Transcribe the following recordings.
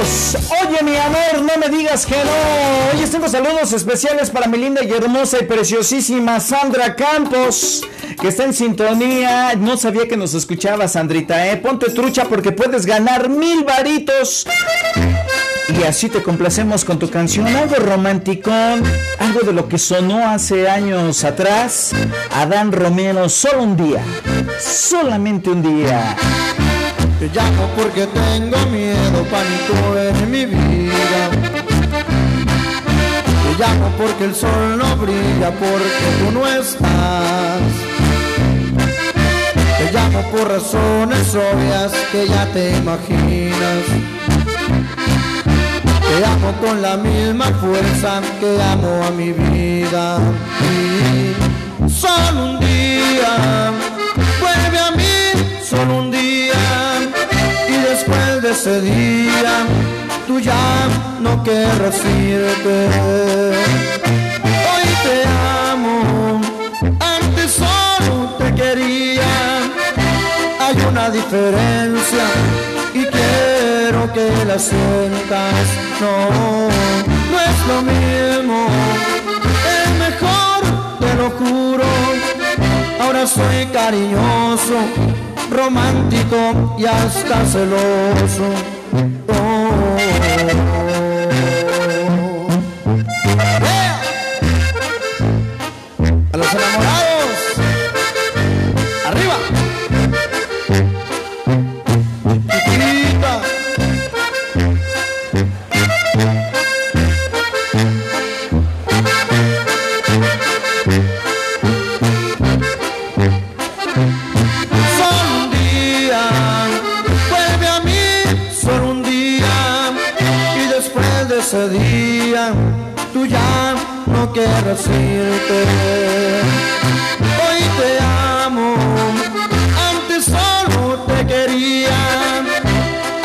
oye mi amor, no me digas que no. Hoy tengo saludos especiales para mi linda y hermosa y preciosísima Sandra Campos, que está en sintonía. No sabía que nos escuchaba, Sandrita, ¿eh? Ponte trucha porque puedes ganar mil varitos. Y así te complacemos con tu canción, algo romántico, algo de lo que sonó hace años atrás. Adán Romero, solo un día, solamente un día. Te llamo porque tengo miedo, pánico en mi vida. Te llamo porque el sol no brilla, porque tú no estás. Te llamo por razones obvias que ya te imaginas. Te amo con la misma fuerza que amo a mi vida. Y solo un día, vuelve a mí, solo un día después de ese día tú ya no querrás irte. Hoy te amo, antes solo te quería. Hay una diferencia y quiero que la sientas. No, no es lo mismo, es mejor, te lo juro. Ahora soy cariñoso romántico y hasta celoso.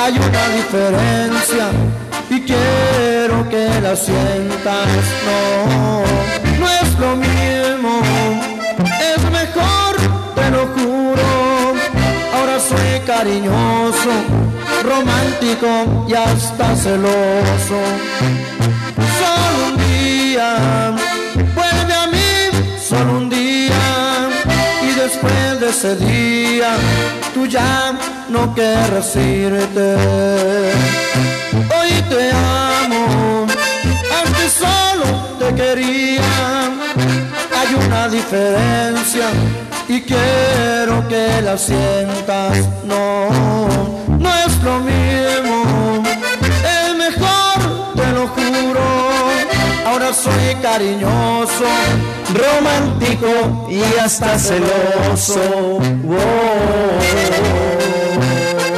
Hay una diferencia y quiero que la sientas. No, no es lo mismo, es mejor, te lo juro. Ahora soy cariñoso, romántico y hasta celoso. Solo un día, de ese día, tú ya no querrás irte. Hoy te amo, antes solo te quería. Hay una diferencia y quiero que la sientas. No, no es lo mismo, es mejor, te lo juro. Ahora soy cariñoso, romántico y hasta celoso. Wow.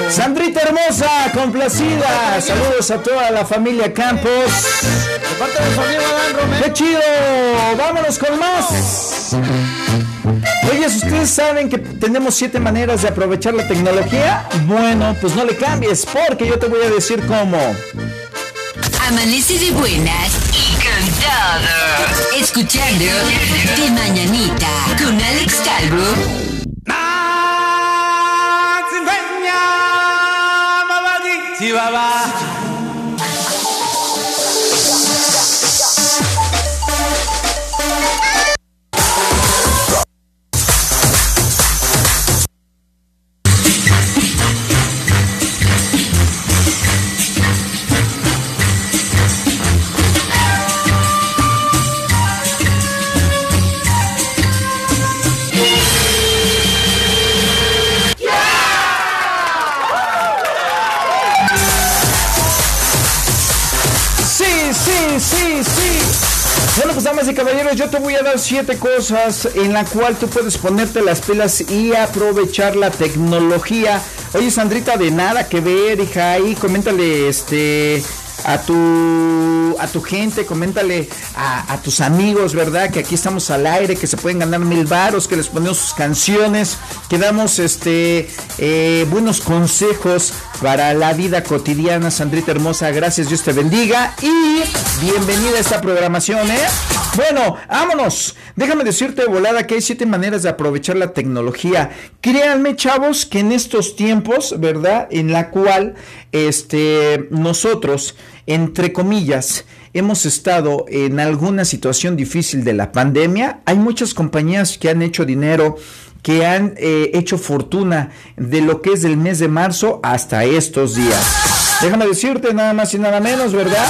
Sandrita hermosa, complacida. Saludos a toda la familia Campos. De parte de su amigo Adán Romero. ¡Qué chido! ¡Vámonos con más! Oye, ¿ustedes saben que tenemos siete maneras de aprovechar la tecnología? Bueno, pues no le cambies, porque yo te voy a decir cómo. Amanece de buenas. Escuchando De Mañanita con Alex Calvo. Bueno, pues damas y caballeros, yo te voy a dar siete cosas en la cual tú puedes ponerte las pilas y aprovechar la tecnología. Oye, Sandrita, de nada que ver, hija, ahí coméntale este a tu, a tu gente, coméntale a, tus amigos, ¿verdad? Que aquí estamos al aire, que se pueden ganar mil varos, que les ponemos sus canciones, que damos este, eh, buenos consejos para la vida cotidiana. Sandrita hermosa, gracias, Dios te bendiga y bienvenida a esta programación, ¿eh? Bueno, vámonos. Déjame decirte volada que hay siete maneras de aprovechar la tecnología. Créanme, chavos, que en estos tiempos, ¿verdad? En la cual este, nosotros, entre comillas, hemos estado en alguna situación difícil de la pandemia, hay muchas compañías que han hecho dinero que han eh, hecho fortuna de lo que es del mes de marzo hasta estos días. Déjame decirte nada más y nada menos, ¿verdad?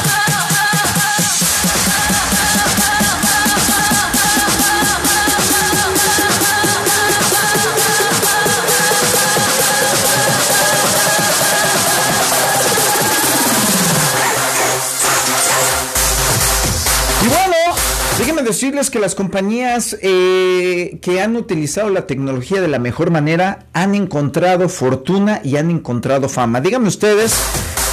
Decirles que las compañías eh, que han utilizado la tecnología de la mejor manera han encontrado fortuna y han encontrado fama. Díganme ustedes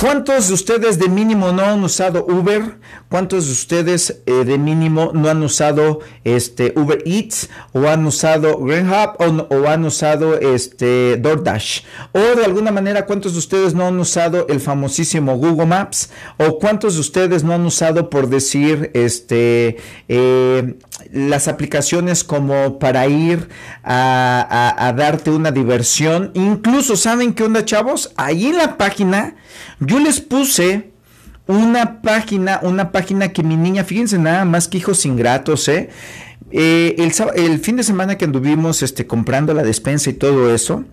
¿Cuántos de ustedes de mínimo no han usado Uber? ¿Cuántos de ustedes eh, de mínimo no han usado este Uber Eats o han usado Greenhub o, o, han usado este DoorDash? O de alguna manera, ¿cuántos de ustedes no han usado el famosísimo Google Maps? ¿O cuántos de ustedes no han usado, por decir, este eh, las aplicaciones como para ir a, darte una diversión? Incluso, ¿saben qué onda, chavos? Ahí en la página yo les puse una página, una página que mi niña, fíjense nada más que hijos ingratos, ¿eh? eh el, el, fin de semana que anduvimos este, comprando la despensa y todo eso,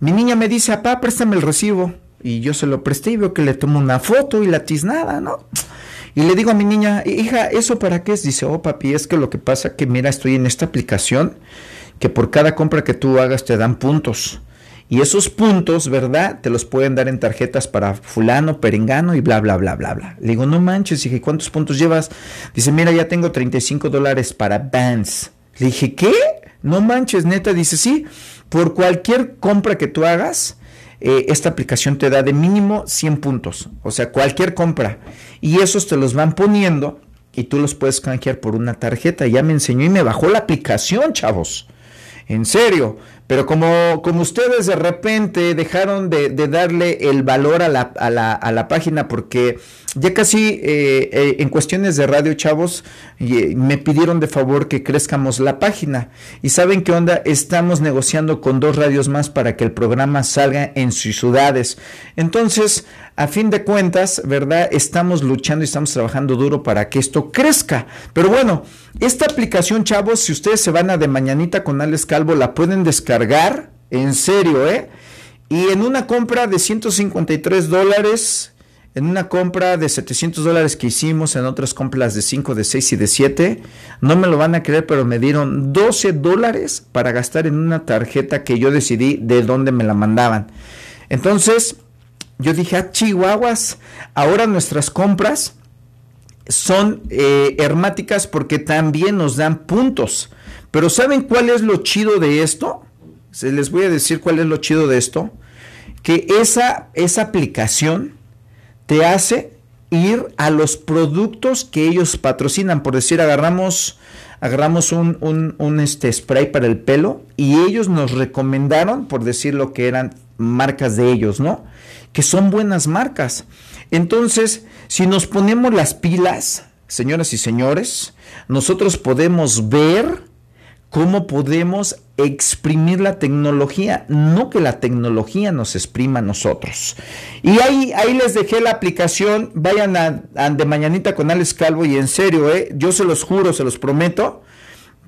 mi niña me dice, papá, préstame el recibo. Y yo se lo presté y veo que le tomo una foto y la tiznada, ¿no? Y le digo a mi niña, hija, ¿eso para qué es? Dice, oh papi, es que lo que pasa que mira, estoy en esta aplicación que por cada compra que tú hagas te dan puntos. Y esos puntos, ¿verdad? Te los pueden dar en tarjetas para fulano, perengano y bla, bla, bla, bla, bla. Le digo, no manches, dije, ¿cuántos puntos llevas? Dice, mira, ya tengo 35 dólares para Vans. Le dije, ¿qué? No manches, neta. Dice, sí, por cualquier compra que tú hagas, eh, esta aplicación te da de mínimo 100 puntos. O sea, cualquier compra. Y esos te los van poniendo y tú los puedes canjear por una tarjeta. Ya me enseñó y me bajó la aplicación, chavos. En serio. Pero como, como ustedes de repente dejaron de, darle el valor a la, a la, a la página porque ya casi eh, eh, en cuestiones de radio, chavos, eh, me pidieron de favor que crezcamos la página. Y saben qué onda, estamos negociando con dos radios más para que el programa salga en sus ciudades. Entonces, a fin de cuentas, ¿verdad? Estamos luchando y estamos trabajando duro para que esto crezca. Pero bueno, esta aplicación, chavos, si ustedes se van a de mañanita con Alex Calvo, la pueden descargar. En serio, ¿eh? Y en una compra de 153 dólares en una compra de 700 dólares que hicimos, en otras compras de 5, de 6 y de 7, no me lo van a creer, pero me dieron 12 dólares para gastar en una tarjeta que yo decidí de dónde me la mandaban. Entonces, yo dije, ah, chihuahuas, ahora nuestras compras son eh, hermáticas porque también nos dan puntos. Pero ¿saben cuál es lo chido de esto? Se les voy a decir cuál es lo chido de esto. Que esa, esa aplicación te hace ir a los productos que ellos patrocinan. Por decir, agarramos, agarramos un, un, este spray para el pelo y ellos nos recomendaron, por decir lo que eran marcas de ellos, ¿no? Que son buenas marcas. Entonces, si nos ponemos las pilas, señoras y señores, nosotros podemos ver cómo podemos exprimir la tecnología, no que la tecnología nos exprima a nosotros. Y ahí, ahí les dejé la aplicación, vayan a, de mañanita con Alex Calvo y en serio, ¿eh? yo se los juro, se los prometo,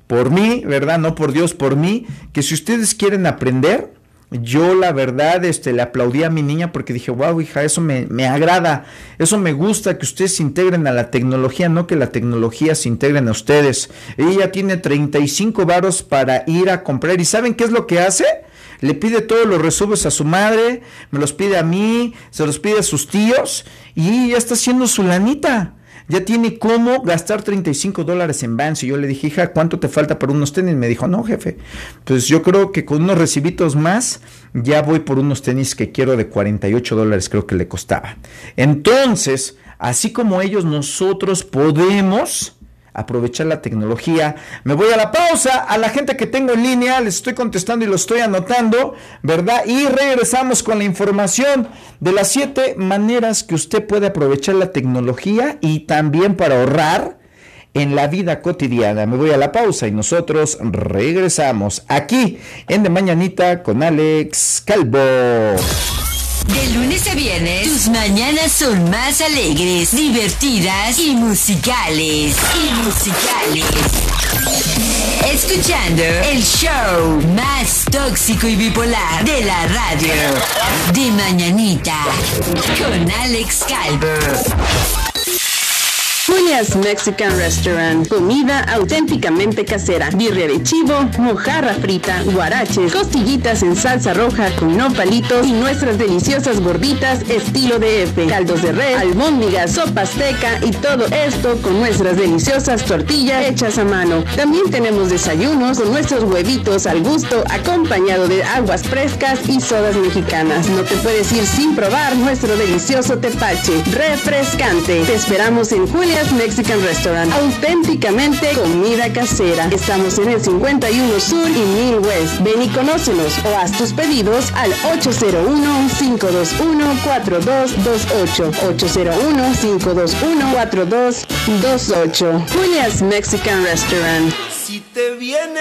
por mí, ¿verdad? No por Dios, por mí, que si ustedes quieren aprender, yo la verdad este, le aplaudí a mi niña porque dije, wow, hija, eso me, me, agrada, eso me gusta que ustedes se integren a la tecnología, no que la tecnología se integren a ustedes. Ella tiene 35 varos para ir a comprar y ¿saben qué es lo que hace? Le pide todos los resubes a su madre, me los pide a mí, se los pide a sus tíos y ya está haciendo su lanita ya tiene cómo gastar 35 dólares en Vans. Y yo le dije, hija, ¿cuánto te falta para unos tenis? Me dijo, no, jefe, pues yo creo que con unos recibitos más ya voy por unos tenis que quiero de 48 dólares, creo que le costaba. Entonces, así como ellos, nosotros podemos aprovechar la tecnología. Me voy a la pausa, a la gente que tengo en línea, les estoy contestando y lo estoy anotando, ¿verdad? Y regresamos con la información de las siete maneras que usted puede aprovechar la tecnología y también para ahorrar en la vida cotidiana. Me voy a la pausa y nosotros regresamos aquí en De Mañanita con Alex Calvo. De lunes a viernes, tus mañanas son más alegres, divertidas y musicales. Y musicales. Escuchando el show más tóxico y bipolar de la radio. De mañanita. Con Alex Calvo. Julia's Mexican Restaurant. Comida auténticamente casera. Birria de chivo, mojarra frita, guaraches, costillitas en salsa roja con nopalitos y nuestras deliciosas gorditas estilo de F. Caldos de red, albóndigas, sopa azteca y todo esto con nuestras deliciosas tortillas hechas a mano. También tenemos desayunos con nuestros huevitos al gusto acompañado de aguas frescas y sodas mexicanas. No te puedes ir sin probar nuestro delicioso tepache. Refrescante. Te esperamos en Julia Mexican Restaurant. Auténticamente comida casera. Estamos en el 51 Sur y 1000 West. Ven y conócenos o haz tus pedidos al 801-521-4228. 801-521-4228. Julia's Mexican Restaurant. Si te viene